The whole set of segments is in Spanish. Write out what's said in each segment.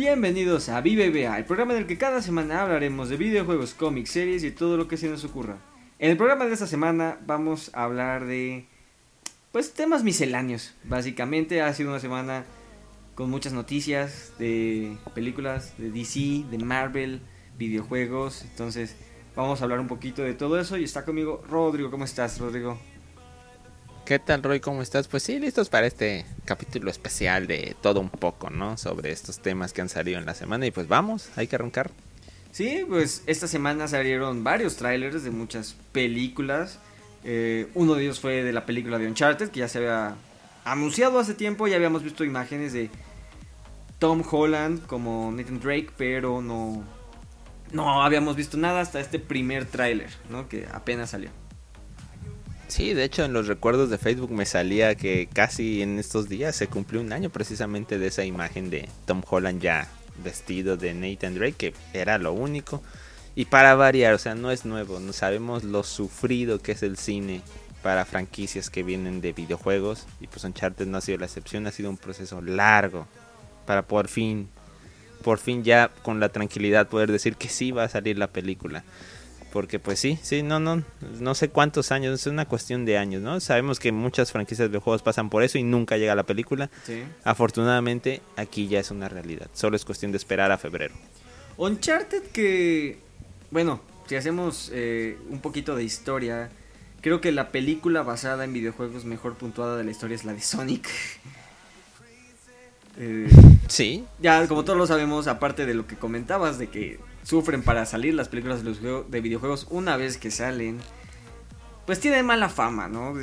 Bienvenidos a VBA, el programa en el que cada semana hablaremos de videojuegos, cómics, series y todo lo que se nos ocurra. En el programa de esta semana vamos a hablar de pues temas misceláneos. Básicamente ha sido una semana con muchas noticias de películas de DC, de Marvel, videojuegos. Entonces vamos a hablar un poquito de todo eso y está conmigo Rodrigo. ¿Cómo estás, Rodrigo? ¿Qué tal, Roy? ¿Cómo estás? Pues sí, listos para este capítulo especial de todo un poco, ¿no? Sobre estos temas que han salido en la semana. Y pues vamos, hay que arrancar. Sí, pues esta semana salieron varios trailers de muchas películas. Eh, uno de ellos fue de la película de Uncharted, que ya se había anunciado hace tiempo. Ya habíamos visto imágenes de Tom Holland como Nathan Drake, pero no, no habíamos visto nada hasta este primer tráiler, ¿no? Que apenas salió. Sí, de hecho en los recuerdos de Facebook me salía que casi en estos días se cumplió un año precisamente de esa imagen de Tom Holland ya vestido de Nathan Drake, que era lo único. Y para variar, o sea, no es nuevo, no sabemos lo sufrido que es el cine para franquicias que vienen de videojuegos. Y pues Uncharted no ha sido la excepción, ha sido un proceso largo para por fin, por fin ya con la tranquilidad poder decir que sí va a salir la película. Porque pues sí, sí, no, no, no sé cuántos años, es una cuestión de años, ¿no? Sabemos que muchas franquicias de juegos pasan por eso y nunca llega la película. Sí. Afortunadamente aquí ya es una realidad, solo es cuestión de esperar a febrero. Uncharted que, bueno, si hacemos eh, un poquito de historia, creo que la película basada en videojuegos mejor puntuada de la historia es la de Sonic. Eh, Sí, ya, como todos lo sabemos, aparte de lo que comentabas, de que sufren para salir las películas de, videojuegos una vez que salen, pues tienen mala fama, ¿no?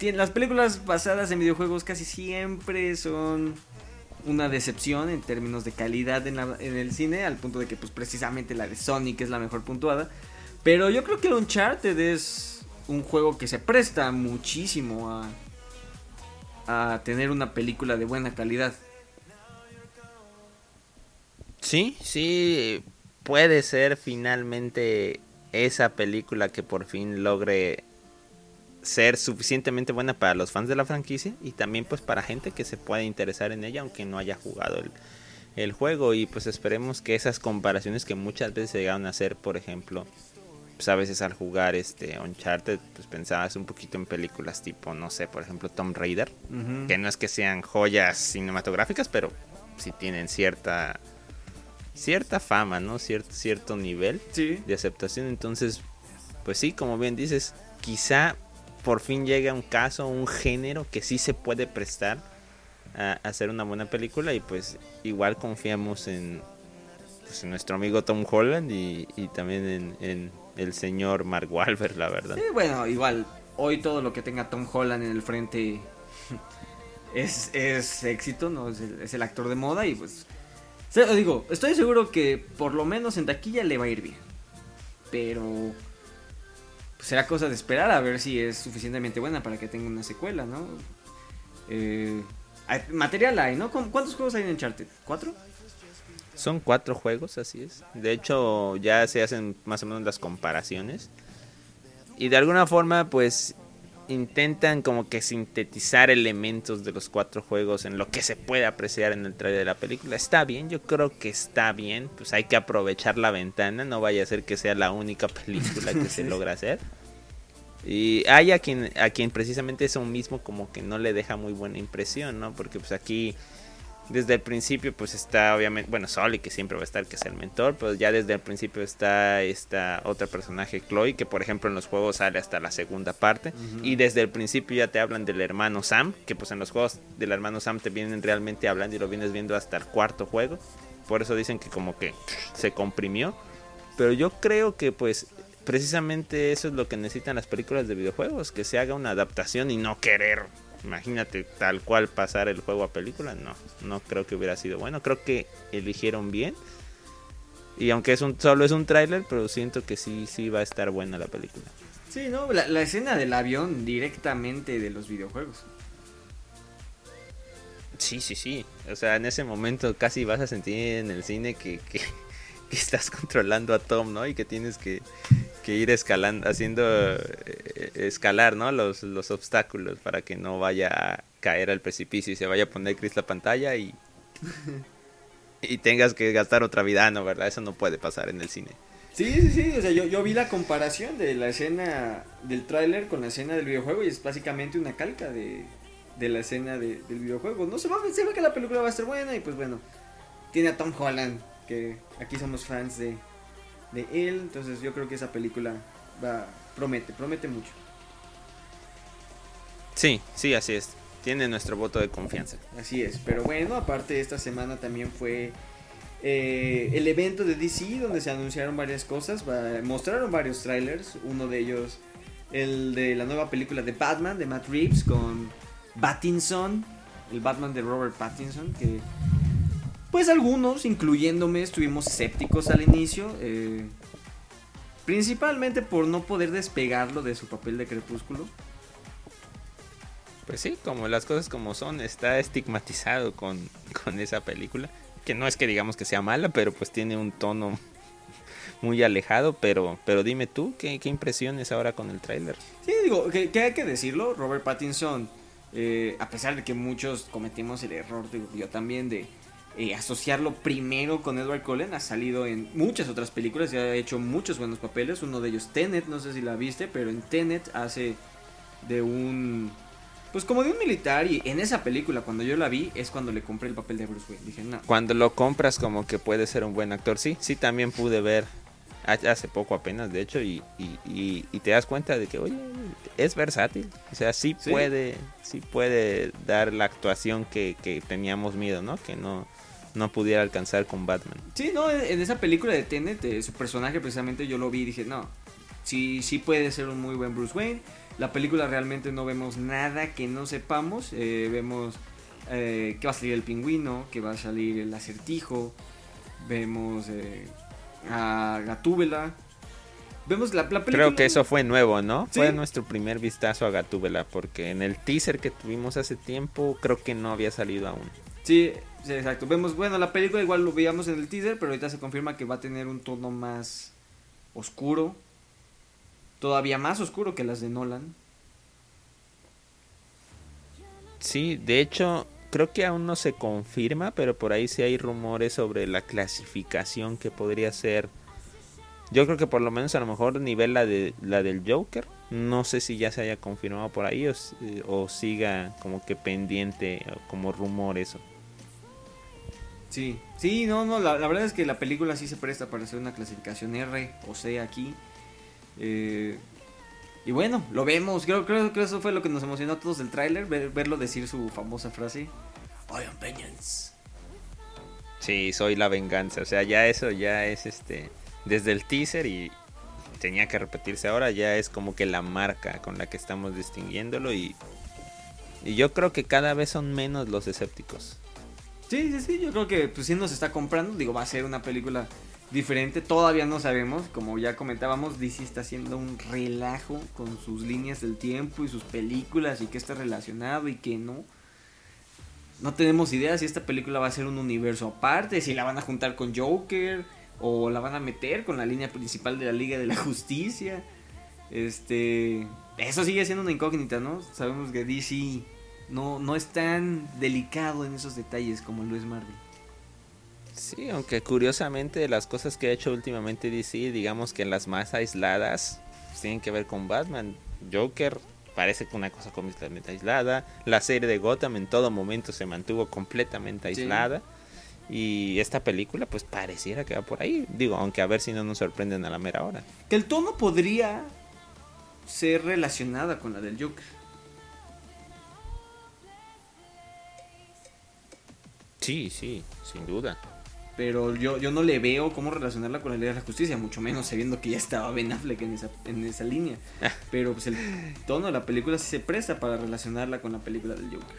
Las películas basadas en videojuegos casi siempre son una decepción en términos de calidad en, la- en el cine, al punto de que pues precisamente la de Sonic es la mejor puntuada. Pero yo creo que Uncharted es un juego que se presta muchísimo a, a tener una película de buena calidad. sí, sí, puede ser finalmente esa película que por fin logre ser suficientemente buena para los fans de la franquicia y también pues para gente que se pueda interesar en ella aunque no haya jugado el, el juego. Y pues esperemos que esas comparaciones que muchas veces se llegaron a hacer por ejemplo pues a veces al jugar este Uncharted pues pensabas un poquito en películas tipo no sé por ejemplo Tomb Raider que no es que sean joyas cinematográficas, pero sí tienen cierta cierta fama, ¿no? Cierto cierto nivel Sí. de aceptación, entonces pues sí, como bien dices, quizá por fin llegue a un caso, un género que sí se puede prestar a a hacer una buena película y pues igual confiamos en, pues, en nuestro amigo Tom Holland y, y también en, en el señor Mark Wahlberg, la verdad. Sí, bueno, igual, hoy todo lo que tenga Tom Holland en el frente es, es éxito, ¿no? Es el, es el actor de moda y pues... digo, estoy seguro que por lo menos en taquilla le va a ir bien. Pero... pues, será cosa de esperar a ver si es suficientemente buena para que tenga una secuela, ¿no? Eh, material hay, ¿no? ¿Cu- ¿Cuántos juegos hay en Uncharted? ¿Cuatro? Son cuatro juegos, así es. De hecho, ya se hacen más o menos las comparaciones. Y de alguna forma, pues, intentan como que sintetizar elementos de los cuatro juegos en lo que se puede apreciar en el trailer de la película. Está bien, yo creo que está bien. Pues hay que aprovechar la ventana, no vaya a ser que sea la única película que se logra hacer. Y hay a quien, a quien precisamente eso mismo como que no le deja muy buena impresión, ¿no? Porque pues aquí desde el principio pues está obviamente, bueno, Soli que siempre va a estar, que es el mentor, pero ya desde el principio está esta otra personaje, Chloe, que por ejemplo en los juegos sale hasta la segunda parte, y desde el principio ya te hablan del hermano Sam, que pues en los juegos del hermano Sam te vienen realmente hablando y lo vienes viendo hasta el cuarto juego, por eso dicen que como que se comprimió, pero yo creo que pues precisamente eso es lo que necesitan las películas de videojuegos, que se haga una adaptación y no querer Imagínate tal cual pasar el juego a película, no, no creo que hubiera sido bueno, creo que eligieron bien. Y aunque es un solo es un tráiler, pero siento que sí sí va a estar buena la película. Sí, ¿no? La, la escena del avión directamente de los videojuegos. Sí, sí, sí. O sea, en ese momento casi vas a sentir en el cine que, que, que estás controlando a Tom, ¿no? Y que tienes que, que ir escalando, haciendo eh, escalar, ¿no? Los, los obstáculos para que no vaya a caer al precipicio y se vaya a poner gris la pantalla y... y tengas que gastar otra vida, ah, no, ¿verdad? Eso no puede pasar en el cine. Sí, sí, sí, o sea, yo, yo vi la comparación de la escena del tráiler con la escena del videojuego y es básicamente una calca de, de la escena de, del videojuego. No se, va, se ve que la película va a ser buena y pues bueno, tiene a Tom Holland, que aquí somos fans de, de él, entonces yo creo que esa película va, promete, promete mucho. Sí, sí, así es. Tiene nuestro voto de confianza. Así es, pero bueno, aparte esta semana también fue eh, el evento de DC donde se anunciaron varias cosas, mostraron varios trailers, uno de ellos el de la nueva película de Batman de Matt Reeves con Pattinson, el Batman de Robert Pattinson, que pues algunos, incluyéndome, estuvimos escépticos al inicio, eh, principalmente por no poder despegarlo de su papel de crepúsculo. Pues sí, como las cosas como son, está estigmatizado con, con esa película que no es que digamos que sea mala, pero pues tiene un tono muy alejado, pero, pero dime tú, ¿qué, impresiones ahora con el tráiler? Sí, digo, que, hay que decirlo, Robert Pattinson, eh, a pesar de que muchos cometimos el error, yo también, de eh, asociarlo primero con Edward Cullen, ha salido en muchas otras películas y ha hecho muchos buenos papeles, uno de ellos Tenet, no sé si la viste, pero en Tenet hace de un pues como de un militar y en esa película cuando yo la vi es cuando le compré el papel de Bruce Wayne. Dije, no. Cuando lo compras como que puede ser un buen actor, sí, sí también pude ver hace poco apenas de hecho y, y, te das cuenta de que oye es versátil. O sea sí, puede sí puede dar la actuación que, que teníamos miedo no que no no pudiera alcanzar con Batman sí no en esa película de Tenet su personaje precisamente yo lo vi y dije no sí sí puede ser un muy buen Bruce Wayne la película realmente no vemos nada que no sepamos. Eh, vemos eh, que va a salir el pingüino, que va a salir el acertijo. Vemos eh, a Gatúbela. Vemos la, película. Creo que eso fue nuevo, ¿no? Fue nuestro primer vistazo a Gatúbela, porque en el teaser que tuvimos hace tiempo, creo que no había salido aún. Sí, exacto. Vemos, bueno, la película igual lo veíamos en el teaser, pero ahorita se confirma que va a tener un tono más oscuro, todavía más oscuro que las de Nolan. Sí, de hecho, creo que aún no se confirma, pero por ahí sí hay rumores sobre la clasificación que podría ser. Yo creo que por lo menos a lo mejor nivel la de la del Joker. No sé si ya se haya confirmado por ahí o, siga como que pendiente como rumor eso. Sí, sí, no, no, la, verdad es que la película sí se presta para hacer una clasificación R o C aquí. Eh, y bueno, lo vemos. Creo, creo, que eso fue lo que nos emocionó a todos del tráiler, verlo decir su famosa frase. I am vengeance. Sí, soy la venganza. O sea, ya eso ya es este desde el teaser y tenía que repetirse ahora, ya es como que la marca con la que estamos distinguiéndolo y y yo creo que cada vez son menos los escépticos. Sí, sí, sí, yo creo que pues sí nos está comprando, digo, va a ser una película diferente. Todavía no sabemos, como ya comentábamos, DC está haciendo un relajo con sus líneas del tiempo y sus películas y qué está relacionado y qué no. No tenemos idea si esta película va a ser un universo aparte, si la van a juntar con Joker o la van a meter con la línea principal de la Liga de la Justicia. Este, eso sigue siendo una incógnita, ¿no? Sabemos que DC no, no es tan delicado en esos detalles como lo es Marvel. Sí, aunque curiosamente las cosas que ha hecho últimamente DC, digamos que las más aisladas, pues, tienen que ver con Batman. Joker parece que una cosa completamente aislada. La serie de Gotham en todo momento se mantuvo completamente aislada. Y esta película, pues pareciera que va por ahí. Digo, aunque a ver si no nos sorprenden a la mera hora. Que el tono podría ser relacionada con la del Joker. Sí, sí, sin duda. Pero yo, yo no le veo cómo relacionarla con la ley de la justicia, mucho menos sabiendo que ya estaba Ben Affleck en esa, en esa línea. Ah. Pero pues el tono de la película sí se presta para relacionarla con la película del Joker.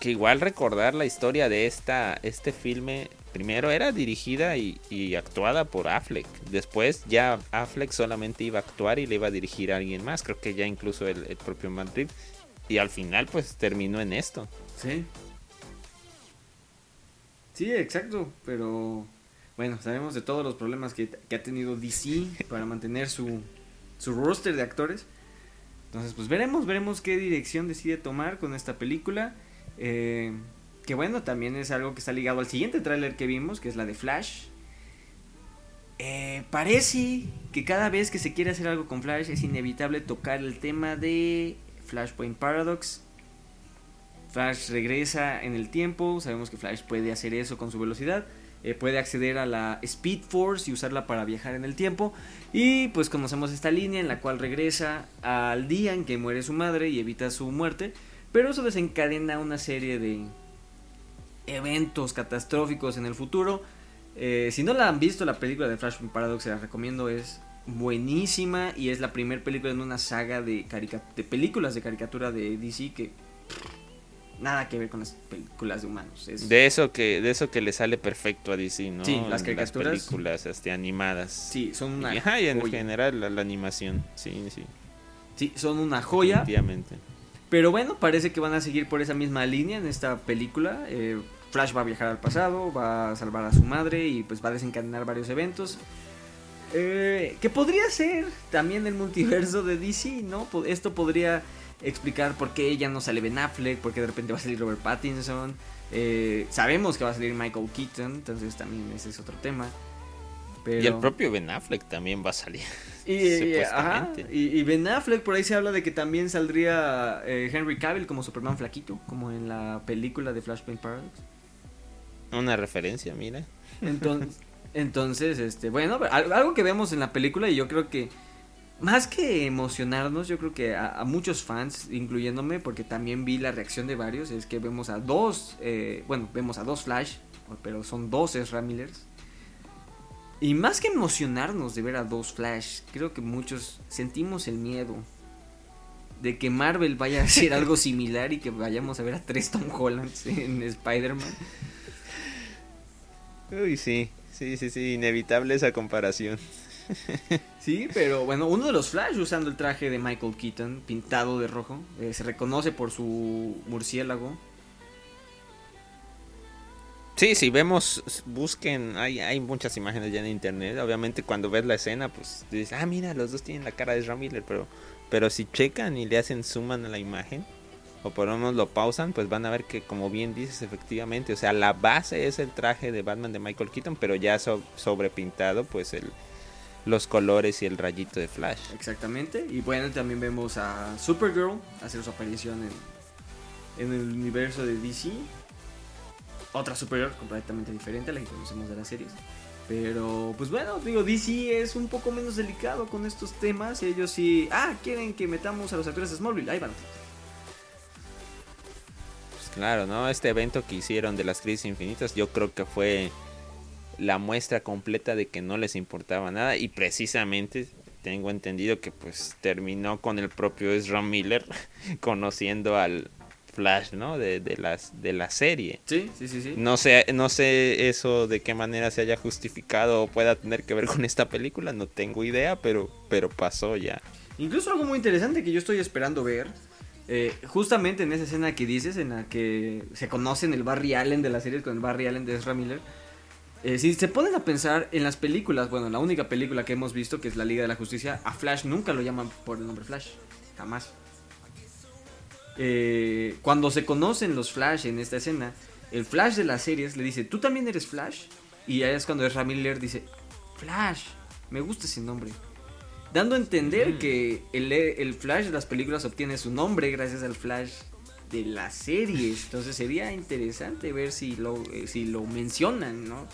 Que igual recordar la historia de esta, este filme, primero era dirigida y, actuada por Affleck. Después ya Affleck solamente iba a actuar y le iba a dirigir a alguien más. Creo que ya incluso el, el propio Madrid. Y al final pues terminó en esto. Sí, Sí, exacto, pero bueno, sabemos de todos los problemas que, ha tenido DC para mantener su, su roster de actores. Entonces, pues veremos, veremos qué dirección decide tomar con esta película. Eh, que bueno, también es algo que está ligado al siguiente tráiler que vimos, que es la de Flash. Eh, parece que cada vez que se quiere hacer algo con Flash es inevitable tocar el tema de Flashpoint Paradox. Flash regresa en el tiempo, sabemos que Flash puede hacer eso con su velocidad. Eh, puede acceder a la Speed Force y usarla para viajar en el tiempo. Y pues conocemos esta línea en la cual regresa al día en que muere su madre y evita su muerte. Pero eso desencadena una serie de eventos catastróficos en el futuro. Eh, si no la han visto, la película de Flash Paradox se la recomiendo. Es buenísima y es la primera película en una saga de, de películas de caricatura de DC que nada que ver con las películas de humanos. De eso que de eso que le sale perfecto a DC, ¿no? Sí, las caricaturas. Las películas este, animadas. Sí, son una y, en general la, animación, sí, sí. Sí, son una joya. Efectivamente. Pero bueno, parece que van a seguir por esa misma línea en esta película. Eh, Flash va a viajar al pasado, va a salvar a su madre y pues va a desencadenar varios eventos. Eh, que podría ser también el multiverso de DC, ¿no? Esto podría explicar por qué ya no sale Ben Affleck, por qué de repente va a salir Robert Pattinson. Eh, sabemos que va a salir Michael Keaton, entonces también ese es otro tema. Y el propio Ben Affleck también va a salir. Y, y, Ben Affleck, por ahí se habla de que también saldría eh, Henry Cavill como Superman flaquito, como en la película de Flashpoint Paradox. Una referencia, mira. Entonces, entonces este, bueno, algo que vemos en la película y yo creo que más que emocionarnos, yo creo que a, muchos fans, incluyéndome, porque también vi la reacción de varios, es que vemos a dos, eh, bueno, vemos a dos Flash, pero son dos Ezra Millers. Y más que emocionarnos de ver a dos Flash, creo que muchos sentimos el miedo de que Marvel vaya a hacer algo similar y que vayamos a ver a tres Tom Hollands en Spider-Man. Uy, sí, sí, sí, sí, inevitable esa comparación. Sí, pero bueno, uno de los Flash usando el traje de Michael Keaton, pintado de rojo, eh, se reconoce por su murciélago. Sí, si vemos, busquen, hay, hay muchas imágenes ya en internet. Obviamente cuando ves la escena, pues dices, ah, mira, los dos tienen la cara de Ramiller, pero, pero si checan y le hacen suman a la imagen, o por lo menos lo pausan, pues van a ver que como bien dices, efectivamente, o sea, la base es el traje de Batman de Michael Keaton, pero ya sobrepintado, pues el, los colores y el rayito de Flash. Exactamente. Y bueno, también vemos a Supergirl hacer su aparición en, en el universo de DC. Otra Supergirl completamente diferente a la que conocemos de las series. Pero, pues bueno, digo, DC es un poco menos delicado con estos temas. Ellos sí. Ah, quieren que metamos a los actores de Smallville. Ahí van. Pues claro, ¿no? Este evento que hicieron de las crisis infinitas, yo creo que fue la muestra completa de que no les importaba nada y precisamente tengo entendido que pues terminó con el propio Ezra Miller conociendo al Flash, ¿no? De, de, las, de la serie. Sí, sí, sí, sí. No sé, no sé eso de qué manera se haya justificado o pueda tener que ver con esta película, no tengo idea, pero, pero pasó ya. Incluso algo muy interesante que yo estoy esperando ver, eh, justamente en esa escena que dices, en la que se conocen el Barry Allen de la serie con el Barry Allen de Ezra Miller, eh, si se ponen a pensar en las películas, bueno, la única película que hemos visto, que es la Liga de la Justicia, a Flash nunca lo llaman por el nombre Flash. Jamás. Eh, cuando se conocen los Flash en esta escena, el Flash de las series le dice, ¿tú también eres Flash? Y ahí es cuando Ezra Miller dice, Flash, me gusta ese nombre. Dando a entender mm. que el, el Flash de las películas obtiene su nombre gracias al Flash de las series. Entonces sería interesante ver si lo, eh, si lo mencionan, ¿no?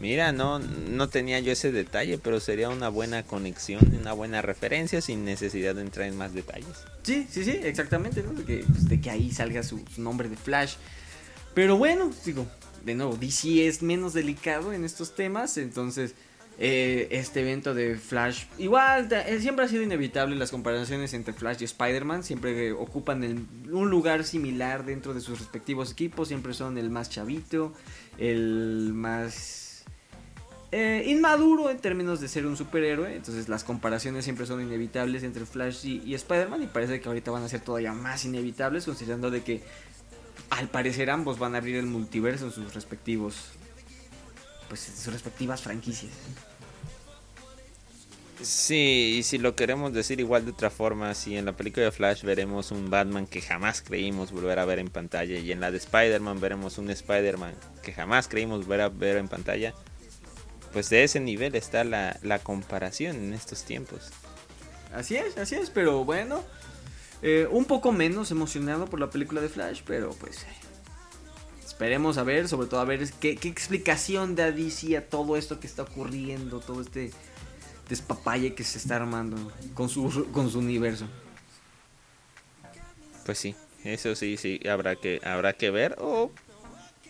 Mira, no, no tenía yo ese detalle, pero sería una buena conexión, una buena referencia sin necesidad de entrar en más detalles. Sí, sí, sí, exactamente, ¿no? De que, pues, de que ahí salga su, nombre de Flash. Pero bueno, digo, de nuevo, DC es menos delicado en estos temas, entonces eh, este evento de Flash, igual, eh, siempre ha sido inevitable las comparaciones entre Flash y Spider-Man, siempre ocupan un lugar similar dentro de sus respectivos equipos, siempre son el más chavito, el más eh, inmaduro en términos de ser un superhéroe. Entonces las comparaciones siempre son inevitables entre Flash y, Spider-Man. Y parece que ahorita van a ser todavía más inevitables, considerando de que al parecer ambos van a abrir el multiverso en sus respectivos. Pues sus respectivas franquicias. Sí, y si lo queremos decir igual de otra forma, si en la película de Flash veremos un Batman que jamás creímos volver a ver en pantalla y en la de Spider-Man veremos un Spider-Man que jamás creímos volver a ver en pantalla, pues de ese nivel está la, la comparación en estos tiempos. Así es, así es, pero bueno, eh, un poco menos emocionado por la película de Flash, pero pues esperemos a ver, sobre todo a ver qué, qué explicación da DC a todo esto que está ocurriendo, todo este despapalle que se está armando con su, con su universo. Pues sí, eso sí, sí, habrá que, habrá que ver o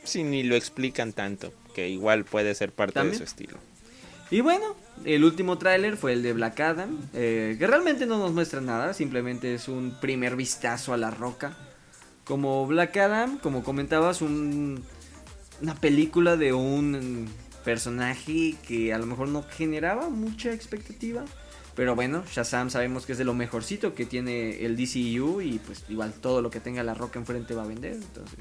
si ni lo explican tanto, que igual puede ser parte de su estilo. Y bueno, el último tráiler fue el de Black Adam, eh, que realmente no nos muestra nada, simplemente es un primer vistazo a la roca. Como Black Adam, como comentabas, un, una película de un personaje que a lo mejor no generaba mucha expectativa. Pero bueno, Shazam sabemos que es de lo mejorcito que tiene el DCU y pues igual todo lo que tenga la roca enfrente va a vender. Entonces.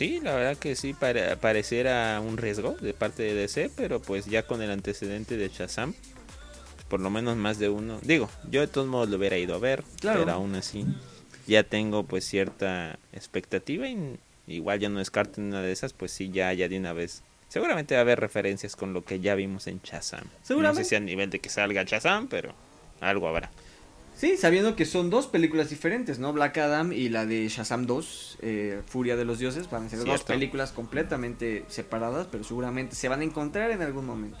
Sí, la verdad que sí, pareciera un riesgo de parte de DC, pero pues ya con el antecedente de Shazam, por lo menos más de uno. Digo, yo de todos modos lo hubiera ido a ver, pero aún así ya tengo pues cierta expectativa y igual ya no descarten una de esas, pues sí, ya, ya de una vez. Seguramente va a haber referencias con lo que ya vimos en Shazam. Seguramente. No sé si a nivel de que salga Shazam, pero algo habrá. Sí, sabiendo que son dos películas diferentes, ¿no? Black Adam y la de Shazam 2, eh, Furia de los Dioses, van a ser dos películas completamente separadas, pero seguramente se van a encontrar en algún momento.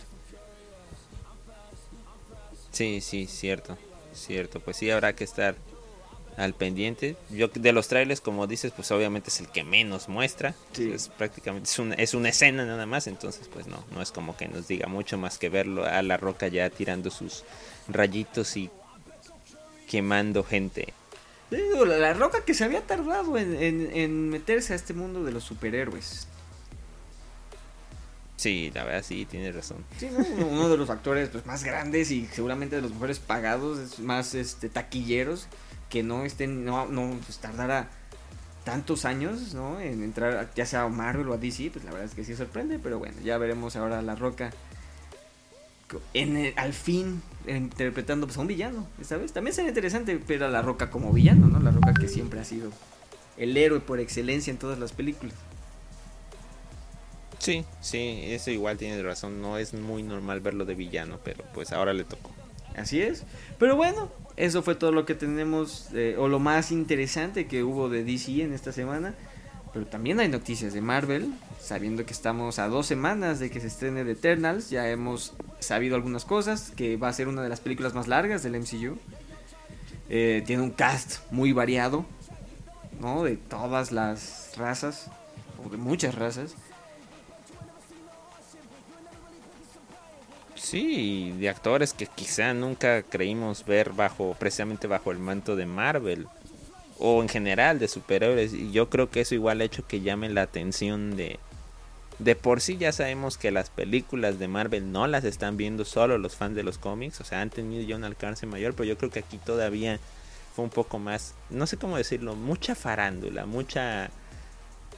Sí, sí, cierto, cierto. Pues sí, habrá que estar al pendiente. Yo de los trailers, como dices, pues obviamente es el que menos muestra. Es prácticamente es una, es una escena nada más, entonces pues no, no es como que nos diga mucho más que verlo a la roca ya tirando sus rayitos y quemando gente. la roca que se había tardado en, meterse a este mundo de los superhéroes. Sí, la verdad sí, tiene razón. uno de los actores pues, más grandes y seguramente de los mejores pagados, más este, taquilleros que no estén, no, no pues, tardara tantos años, ¿no? En entrar ya sea a Marvel o a DC, pues la verdad es que sí sorprende, pero bueno, ya veremos ahora La Roca en al fin interpretando pues, a un villano, ¿sabes? También sería interesante ver a La Roca como villano, ¿no? La Roca que siempre ha sido el héroe por excelencia en todas las películas. Sí, sí, eso igual tiene razón, no es muy normal verlo de villano, pero pues ahora le tocó. Así es. Pero bueno, eso fue todo lo que tenemos, eh, o lo más interesante que hubo de DC en esta semana. Pero también hay noticias de Marvel, sabiendo que estamos a dos semanas de que se estrene The Eternals. Ya hemos sabido algunas cosas, que va a ser una de las películas más largas del MCU. Eh, tiene un cast muy variado, ¿no? De todas las razas, o de muchas razas. Sí, de actores que quizá nunca creímos ver bajo precisamente bajo el manto de Marvel o en general de superhéroes y yo creo que eso igual ha hecho que llame la atención de de por sí ya sabemos que las películas de Marvel no las están viendo solo los fans de los cómics, o sea, han tenido ya un alcance mayor, pero yo creo que aquí todavía fue un poco más, no sé cómo decirlo, mucha farándula, mucha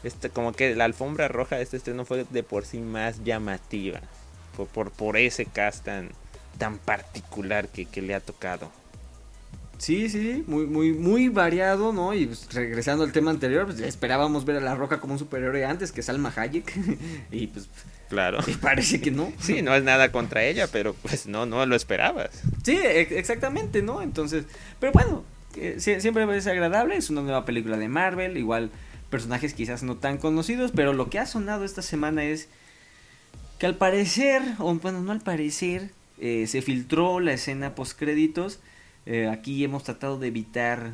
este como que la alfombra roja de este estreno fue de por sí más llamativa por, por, ese cast tan, tan particular que, le ha tocado. Sí, sí, muy, muy, muy variado, ¿no? Y pues, regresando al tema anterior, pues esperábamos ver a La Roca como un superhéroe antes que Salma Hayek. y pues. Claro. Y parece que no. Sí, no es nada contra ella, pero pues no, no lo esperabas. Sí, exactamente, ¿no? Entonces, pero bueno, siempre es agradable, es una nueva película de Marvel, igual personajes quizás no tan conocidos, pero lo que ha sonado esta semana es que al parecer, o bueno, no al parecer, eh, se filtró la escena post créditos. Eh, aquí hemos tratado de evitar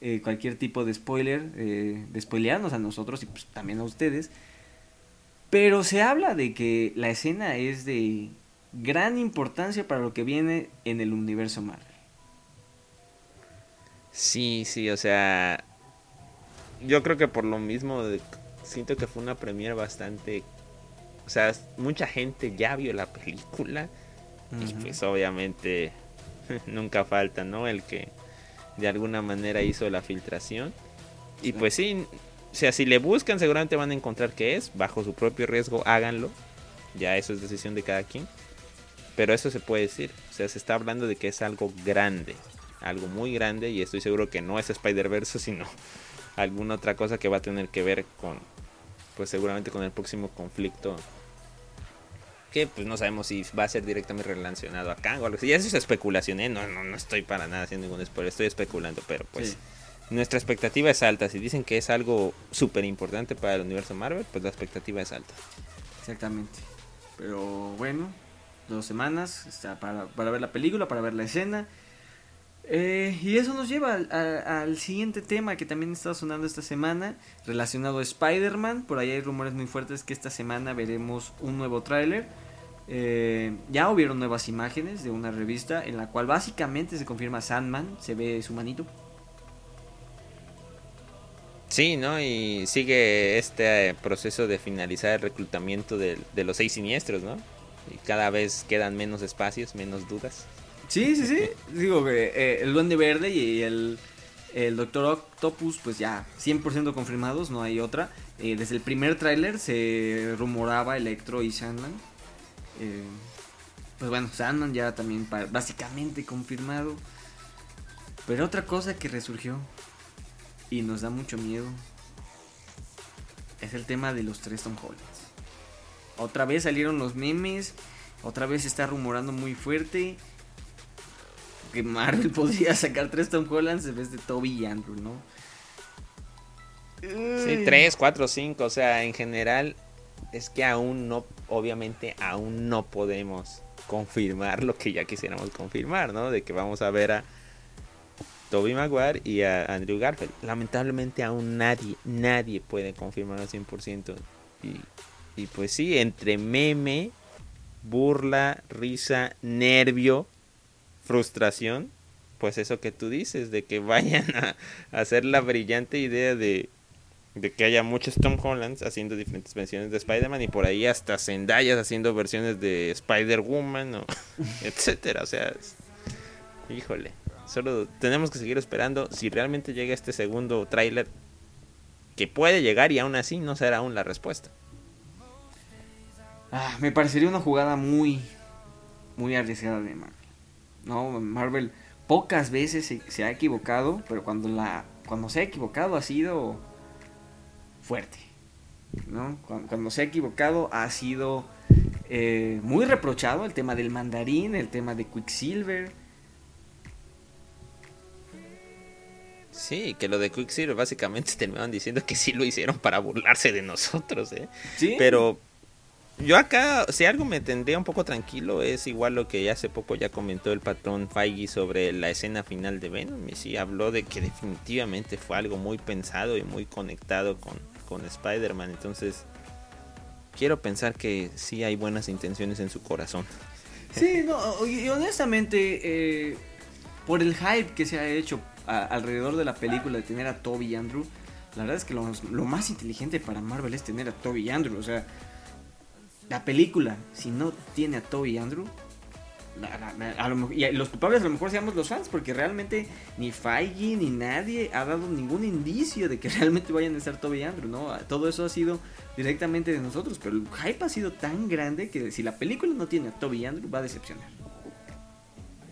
eh, cualquier tipo de spoiler, de spoilearnos a nosotros y pues, también a ustedes. Pero se habla de que la escena es de gran importancia para lo que viene en el universo Marvel. Sí, sí, o sea, yo creo que por lo mismo siento que fue una premiere bastante o sea, mucha gente ya vio la película. Y pues obviamente nunca falta, ¿no? El que de alguna manera hizo la filtración. Y pues sí, o sea, si le buscan seguramente van a encontrar que es. Bajo su propio riesgo, háganlo. Ya eso es decisión de cada quien. Pero eso se puede decir. O sea, se está hablando de que es algo grande. Algo muy grande. Y estoy seguro que no es Spider-Verse, sino alguna otra cosa que va a tener que ver con, pues seguramente con el próximo conflicto. Que pues no sabemos si va a ser directamente relacionado acá o algo así. Ya eso es especulación, ¿eh? No, no, no estoy para nada haciendo ningún spoiler, estoy especulando, pero pues nuestra expectativa es alta. Si dicen que es algo súper importante para el universo Marvel, pues la expectativa es alta. Exactamente. Pero bueno, dos semanas para, para ver la película, para ver la escena. Eh, y eso nos lleva al, siguiente tema que también está sonando esta semana, relacionado a Spider-Man. Por ahí hay rumores muy fuertes que esta semana veremos un nuevo tráiler. Eh, ya hubieron nuevas imágenes de una revista en la cual básicamente se confirma Sandman, se ve su manito. Sí, ¿no? Y sigue este proceso de finalizar el reclutamiento de, los seis siniestros, ¿no? Y cada vez quedan menos espacios, menos dudas. Sí, sí, sí. Digo que eh, el Duende Verde y el, el Doctor Octopus, pues ya 100% confirmados, no hay otra. Eh, desde el primer tráiler se rumoraba Electro y Sandman. Eh, pues bueno, Sandman ya también básicamente confirmado. Pero otra cosa que resurgió y nos da mucho miedo es el tema de los tres Tom. Otra vez salieron los memes, otra vez se está rumorando muy fuerte que Marvel podría sacar tres Tom Hollands en vez de Toby y Andrew, ¿no? Sí, tres, cuatro, cinco, o sea, en general es que aún no, obviamente aún no podemos confirmar lo que ya quisiéramos confirmar, ¿no? De que vamos a ver a Toby Maguire y a Andrew Garfield. Lamentablemente aún nadie, nadie puede confirmar al 100%. Y, y pues sí, entre meme, burla, risa, nervio, frustración, pues eso que tú dices, de que vayan a, hacer la brillante idea de, que haya muchos Tom Hollands haciendo diferentes versiones de Spider-Man y por ahí hasta Zendaya haciendo versiones de Spider-Woman, o etcétera. O sea, híjole, solo tenemos que seguir esperando si realmente llega este segundo tráiler que puede llegar y aún así no será aún la respuesta. Ah, me parecería una jugada muy, muy arriesgada de Marvel. No, Marvel pocas veces se, ha equivocado, pero cuando la cuando se ha equivocado ha sido fuerte. ¿no? Cuando, se ha equivocado ha sido eh, muy reprochado el tema del mandarín, el tema de Quicksilver. Sí, que lo de Quicksilver básicamente terminaban diciendo que sí lo hicieron para burlarse de nosotros, ¿eh? Sí. Pero yo acá, si algo me tendría un poco tranquilo, es igual lo que hace poco ya comentó el patrón Feige sobre la escena final de Venom. Y sí habló de que definitivamente fue algo muy pensado y muy conectado con, con Spider-Man. Entonces, quiero pensar que sí hay buenas intenciones en su corazón. Sí, no, y honestamente, eh, por el hype que se ha hecho alrededor de la película de tener a Toby y Andrew, la verdad es que lo, lo más inteligente para Marvel es tener a Toby y Andrew. O sea, la película, si no tiene a Toby y Andrew, y los culpables a lo mejor seamos los fans, porque realmente ni Feige ni nadie ha dado ningún indicio de que realmente vayan a estar Toby y Andrew, ¿no? Todo eso ha sido directamente de nosotros, pero el hype ha sido tan grande que si la película no tiene a Toby y Andrew va a decepcionar.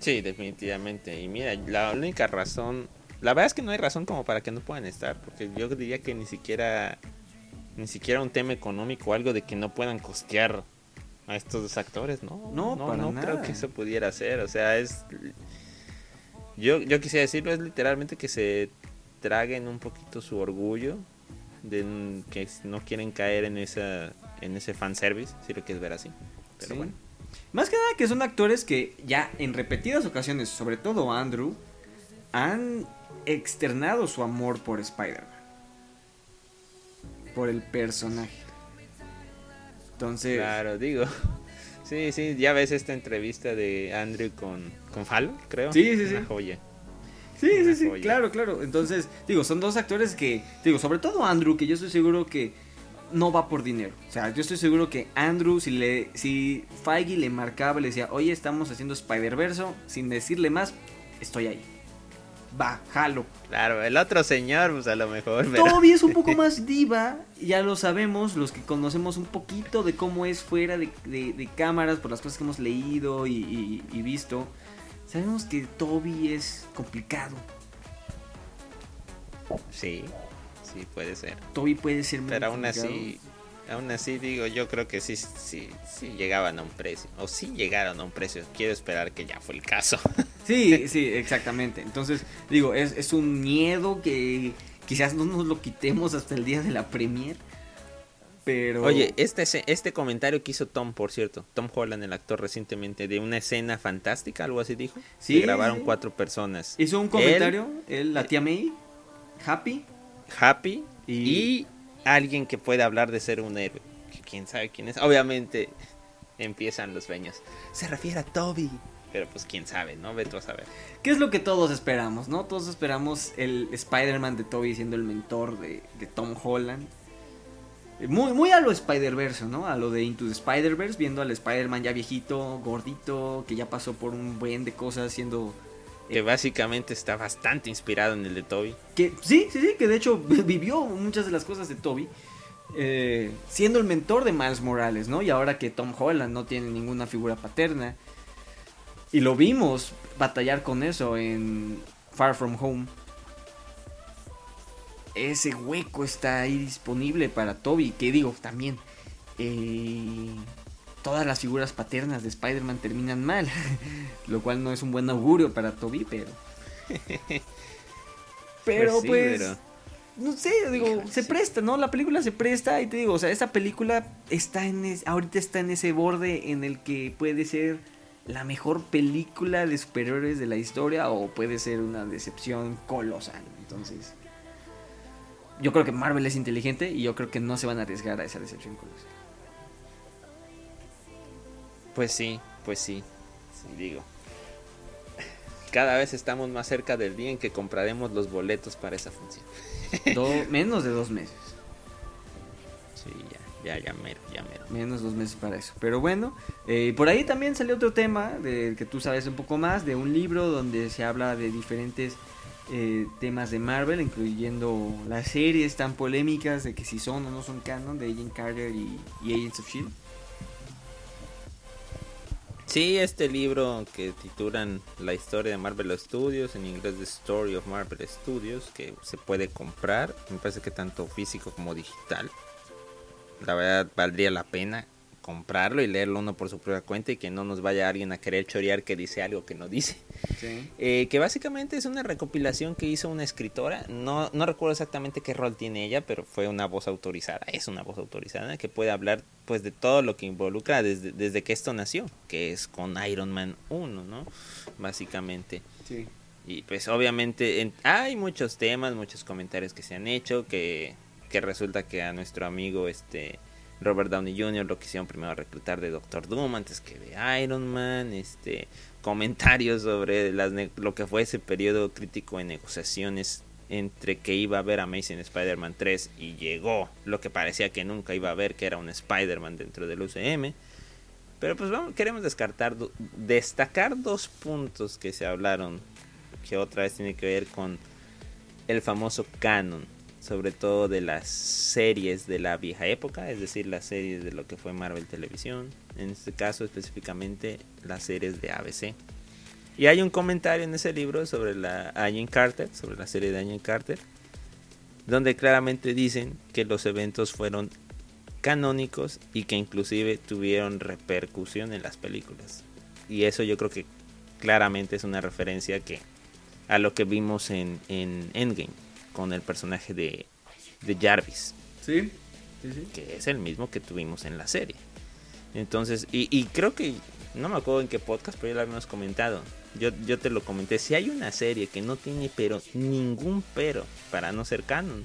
Sí, definitivamente. Y mira, la única razón, la verdad es que no hay razón como para que no puedan estar, porque yo diría que ni siquiera ni siquiera un tema económico, algo de que no puedan costear a estos dos actores, ¿no? No, no, no creo que eso pudiera ser, o sea, es yo yo quisiera decirlo es literalmente que se traguen un poquito su orgullo de que no quieren caer en esa en ese fanservice, si lo quieres ver así. Pero bueno. Más que nada que son actores que ya en repetidas ocasiones, sobre todo Andrew, han externado su amor por Spider-Man por el personaje. Entonces. Claro, digo. Sí, sí, ya ves esta entrevista de Andrew con, con Fallon, creo. Sí, sí, sí. Una joya. Sí, sí, sí, claro, claro. Entonces, digo, son dos actores que, digo, sobre todo Andrew, que yo estoy seguro que no va por dinero. O sea, yo estoy seguro que Andrew, si le, si Feige le marcaba, le decía, oye, estamos haciendo Spider-Verse, sin decirle más, estoy ahí. Va, jalo. Claro, el otro señor, pues a lo mejor. Toby es un poco más diva, ya lo sabemos, los que conocemos un poquito de cómo es fuera de, cámaras, por las cosas que hemos leído y, visto. Sabemos que Toby es complicado. Sí, sí, puede ser. Toby puede ser muy Pero aún así, aún así digo, yo creo que sí, sí, sí llegaban a un precio. O sí llegaron a un precio. Quiero esperar que ya fue el caso. Sí, sí, exactamente. Entonces, digo, es, es un miedo que quizás no nos lo quitemos hasta el día de la premier. Pero... Oye, este, este comentario que hizo Tom, por cierto, Tom Holland, el actor recientemente, de una escena fantástica, algo así dijo. Sí. grabaron cuatro personas. Hizo un comentario, él, la tía May, Happy. Happy y... alguien que puede hablar de ser un héroe. quién sabe quién es. Obviamente empiezan los sueños. Se refiere a Toby. Pero pues quién sabe, ¿no? Ve a saber. ¿Qué es lo que todos esperamos, no? Todos esperamos el Spider-Man de Toby siendo el mentor de, Tom Holland. Muy, muy a lo Spider-Verse, ¿no? A lo de Into the Spider-Verse, viendo al Spider-Man ya viejito, gordito, que ya pasó por un buen de cosas siendo... Que básicamente está bastante inspirado en el de Toby. Que sí, sí, sí, que de hecho vivió muchas de las cosas de Toby. Eh, siendo el mentor de Miles Morales, ¿no? Y ahora que Tom Holland no tiene ninguna figura paterna y lo vimos batallar con eso en Far From Home. Ese hueco está ahí disponible para Toby. Que digo, también. Eh, todas las figuras paternas de Spider-Man terminan mal. lo cual no es un buen augurio para Toby, pero. pero pues. pues no sé, digo, se presta, ¿no? La película se presta y te digo, o sea, esa película está en ahorita está en ese borde en el que puede ser la mejor película de superhéroes de la historia o puede ser una decepción colosal. Entonces, yo creo que Marvel es inteligente y yo creo que no se van a arriesgar a esa decepción colosal. Pues sí, pues sí, sí digo. Cada vez estamos más cerca del día en que compraremos los boletos para esa función. menos de dos meses. Sí, ya ya, ya mero, ya mero. Menos dos meses para eso. Pero bueno, eh, por ahí también salió otro tema del que tú sabes un poco más, de un libro donde se habla de diferentes eh, temas de Marvel, incluyendo las series tan polémicas de que si son o no son canon, de Agent Carter y, Agents of Shield. Sí, este libro que titulan La historia de Marvel Studios, en inglés The Story of Marvel Studios, que se puede comprar, me parece que tanto físico como digital. La verdad valdría la pena comprarlo y leerlo uno por su propia cuenta y que no nos vaya alguien a querer chorear que dice algo que no dice. Eh, que básicamente es una recopilación que hizo una escritora, no, no recuerdo exactamente qué rol tiene ella, pero fue una voz autorizada, es una voz autorizada que puede hablar pues de todo lo que involucra desde, desde que esto nació, que es con Iron Man 1, ¿no? Básicamente. Sí. Y pues obviamente hay muchos temas, muchos comentarios que se han hecho, que que resulta que a nuestro amigo este Robert Downey Jr. lo quisieron primero reclutar de Doctor Doom antes que de Iron Man, este comentarios sobre lo que fue ese periodo crítico en negociaciones entre que iba a haber Amazing Spider-Man 3 y llegó lo que parecía que nunca iba a haber, que era un Spider-Man dentro del UCM. Pero pues queremos descartar, destacar dos puntos que se hablaron, que otra vez tiene que ver con el famoso canon sobre todo de las series de la vieja época, es decir, las series de lo que fue Marvel Televisión, en este caso específicamente las series de ABC. Y hay un comentario en ese libro sobre la Agent Carter, sobre la serie de Agent Carter, donde claramente dicen que los eventos fueron canónicos y que inclusive tuvieron repercusión en las películas. Y eso yo creo que claramente es una referencia que a lo que vimos en, en Endgame con el personaje de, de Jarvis. Sí, Que es el mismo que tuvimos en la serie. Entonces, y, creo que, no me acuerdo en qué podcast, pero ya lo habíamos comentado. Yo, yo te lo comenté. Si hay una serie que no tiene pero, ningún pero, para no ser canon,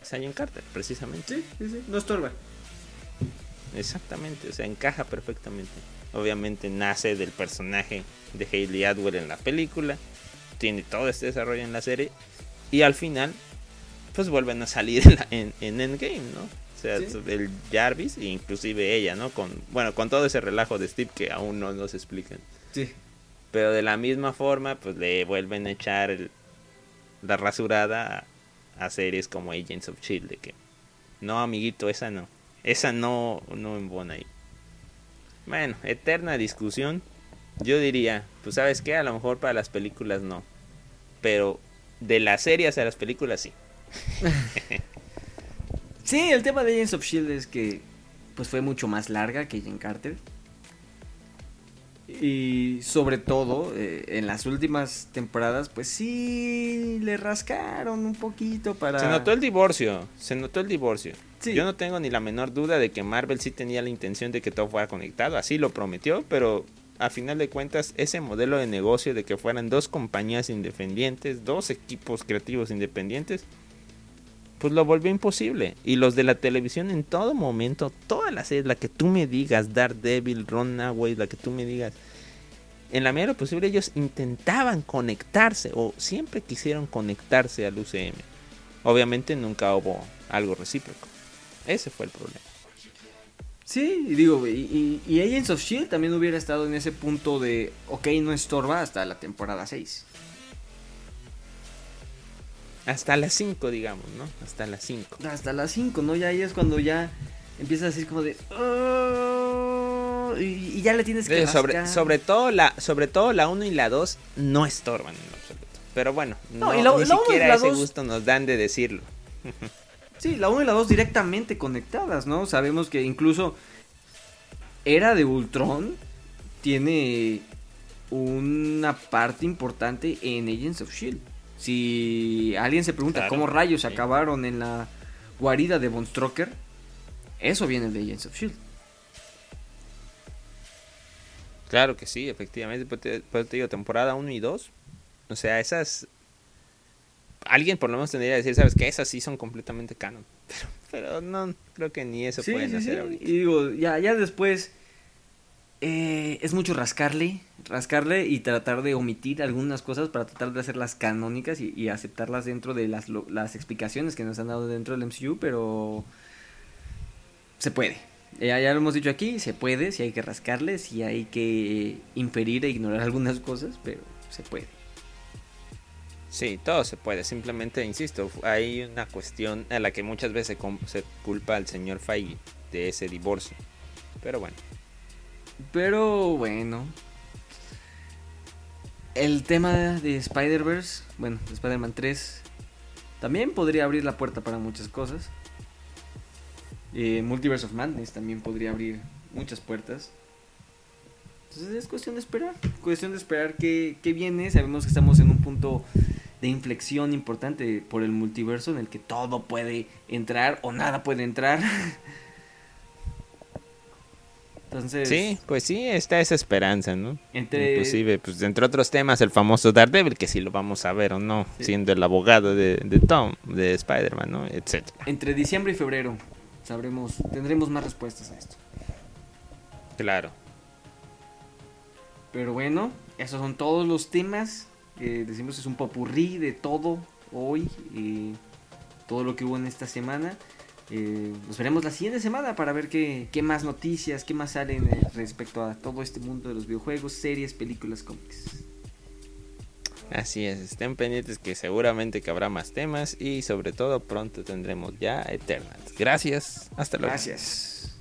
es Iron Carter, precisamente. Sí, sí, sí, no estorba. Exactamente, o sea, encaja perfectamente. Obviamente nace del personaje de Hayley Atwell en la película, tiene todo este desarrollo en la serie y al final, pues vuelven a salir en, en Endgame, ¿no? O sea, el Jarvis e inclusive ella, ¿no? Con, bueno, con todo ese relajo de Steve que aún no nos explican. Sí. Pero de la misma forma, pues le vuelven a echar la rasurada a, series como Agents of Shield de que no amiguito esa no esa no no embona ahí bueno eterna discusión yo diría pues sabes qué a lo mejor para las películas no pero de las series a las películas sí. Sí el tema de Agents of Shield es que pues fue mucho más larga que Jane Carter. Y sobre todo, eh, en las últimas temporadas, pues sí le rascaron un poquito para... Se notó el divorcio, se notó el divorcio. Yo no tengo ni la menor duda de que Marvel sí tenía la intención de que todo fuera conectado, así lo prometió, pero a final de cuentas ese modelo de negocio de que fueran dos compañías independientes, dos equipos creativos independientes, pues lo volvió imposible. Y los de la televisión en todo momento, todas las series, la que tú me digas, Daredevil, Runaway, la que tú me digas, en la medida de lo posible ellos intentaban conectarse o siempre quisieron conectarse al UCM. Obviamente nunca hubo algo recíproco. Ese fue el problema. Sí, digo, y, y, Agents of Shield también hubiera estado en ese punto de, ok, no estorba hasta la temporada 6. Hasta las 5, digamos, ¿no? Hasta las 5. Hasta las 5, ¿no? Ya ahí es cuando ya empieza a decir como de... Oh", y, ya le tienes que... sobre, sobre, todo la, sobre todo la 1 y la 2 no estorban en absoluto. Pero bueno, no, ni siquiera ese gusto nos dan de decirlo. sí, la 1 y la 2 directamente conectadas, ¿no? Sabemos que incluso Era de Ultron tiene una parte importante en Agents of Shield. Si alguien se pregunta cómo rayos acabaron en la guarida de Von Stroker, eso viene de Agents of Shield. Claro que sí, efectivamente. Pues te, pues te digo, temporada 1 y 2. O sea, esas. Alguien por lo menos tendría que decir, ¿sabes qué? Esas sí son completamente canon. Pero, pero no, creo que ni eso pueden hacer ahorita. Y digo, ya, ya después. Eh, es mucho rascarle, rascarle y tratar de omitir algunas cosas para tratar de hacerlas canónicas y, aceptarlas dentro de las, las explicaciones que nos han dado dentro del MCU, pero se puede. Ya, ya lo hemos dicho aquí, se puede, si hay que rascarle, si hay que inferir e ignorar algunas cosas, pero se puede. Sí, todo se puede, simplemente, insisto, hay una cuestión a la que muchas veces se culpa al señor Feige de ese divorcio. Pero bueno. Pero bueno. El tema de Spider-Verse, bueno, Spider-Man 3, también podría abrir la puerta para muchas cosas. Eh, Multiverse of Madness también podría abrir muchas puertas. Entonces es cuestión de esperar. Cuestión de esperar qué, viene. Sabemos que estamos en un punto de inflexión importante por el multiverso en el que todo puede entrar o nada puede entrar. Entonces, sí, pues sí, está esa esperanza, ¿no? Inclusive, pues entre otros temas, el famoso Daredevil, que si lo vamos a ver o no, siendo el abogado de, de Tom, de Spider-Man, ¿no? Etcétera. Entre diciembre y febrero sabremos, tendremos más respuestas a esto. Claro. Pero bueno, esos son todos los temas. Eh, decimos es un popurrí de todo hoy, eh, todo lo que hubo en esta semana. Eh, nos veremos la siguiente semana para ver qué, qué más noticias, qué más salen respecto a todo este mundo de los videojuegos, series, películas, cómics. Así es, estén pendientes que seguramente que habrá más temas y sobre todo pronto tendremos ya Eternals. Gracias, hasta luego. Gracias.